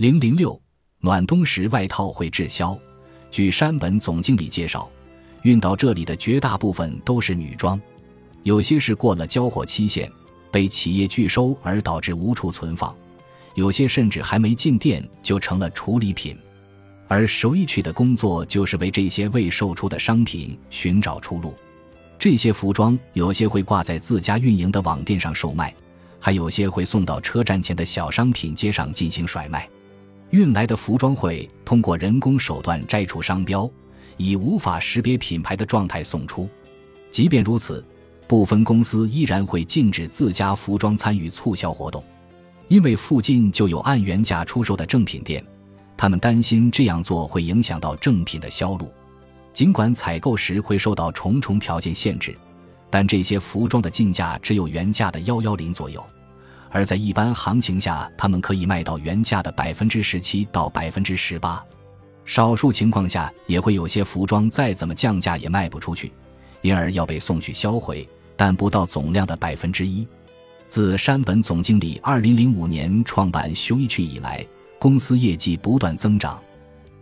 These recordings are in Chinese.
零零六，暖冬时外套会滞销。据山本总经理介绍，运到这里的绝大部分都是女装，有些是过了交货期限，被企业拒收而导致无处存放；有些甚至还没进店就成了处理品。而首一去的工作就是为这些未售出的商品寻找出路。这些服装有些会挂在自家运营的网店上售卖，还有些会送到车站前的小商品街上进行甩卖。运来的服装会通过人工手段摘除商标，以无法识别品牌的状态送出。即便如此，部分公司依然会禁止自家服装参与促销活动，因为附近就有按原价出售的正品店。他们担心这样做会影响到正品的销路，尽管采购时会受到重重条件限制，但这些服装的进价只有原价的幺幺零左右，而在一般行情下，他们可以卖到原价的百分之十七到百分之十八，少数情况下也会有些服装再怎么降价也卖不出去，因而要被送去销毁，但不到总量的百分之一。自山本总经理二零零五年创办修一区以来。公司业绩不断增长，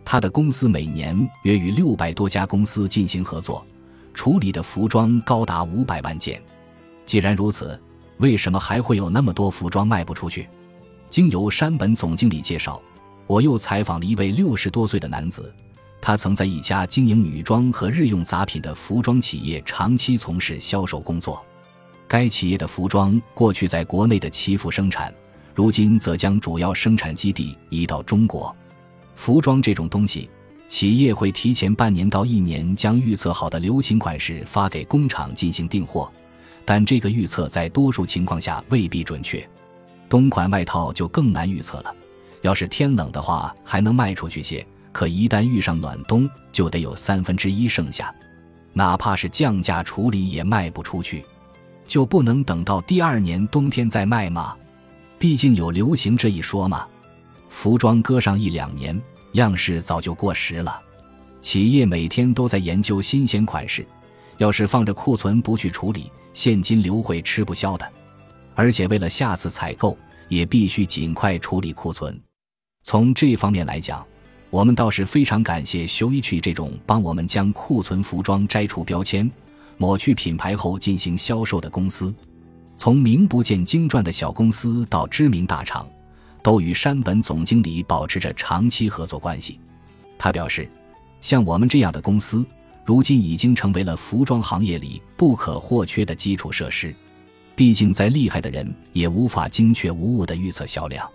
他的公司每年约与六百多家公司进行合作，处理的服装高达五百万件。既然如此，为什么还会有那么多服装卖不出去？经由山本总经理介绍，我又采访了一位六十多岁的男子，他曾在一家经营女装和日用杂品的服装企业长期从事销售工作。该企业的服装过去在国内的祈福生产。如今则将主要生产基地移到中国。服装这种东西，企业会提前半年到一年将预测好的流行款式发给工厂进行订货，但这个预测在多数情况下未必准确。冬款外套就更难预测了。要是天冷的话，还能卖出去些；可一旦遇上暖冬，就得有三分之一剩下，哪怕是降价处理也卖不出去，就不能等到第二年冬天再卖吗？毕竟有流行这一说嘛，服装搁上一两年，样式早就过时了。企业每天都在研究新鲜款式，要是放着库存不去处理，现金流会吃不消的。而且为了下次采购，也必须尽快处理库存。从这方面来讲，我们倒是非常感谢修一去这种帮我们将库存服装摘除标签、抹去品牌后进行销售的公司。从名不见经传的小公司到知名大厂，都与山本总经理保持着长期合作关系。他表示，像我们这样的公司，如今已经成为了服装行业里不可或缺的基础设施。毕竟，再厉害的人也无法精确无误地预测销量。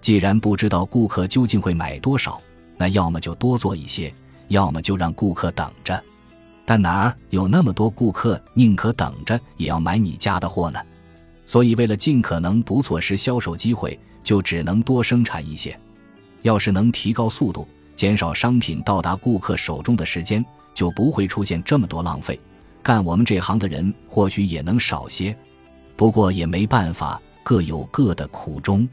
既然不知道顾客究竟会买多少，那要么就多做一些，要么就让顾客等着。但哪儿有那么多顾客宁可等着也要买你家的货呢？所以，为了尽可能不错失销售机会，就只能多生产一些。要是能提高速度，减少商品到达顾客手中的时间，就不会出现这么多浪费。干我们这行的人或许也能少些，不过也没办法，各有各的苦衷。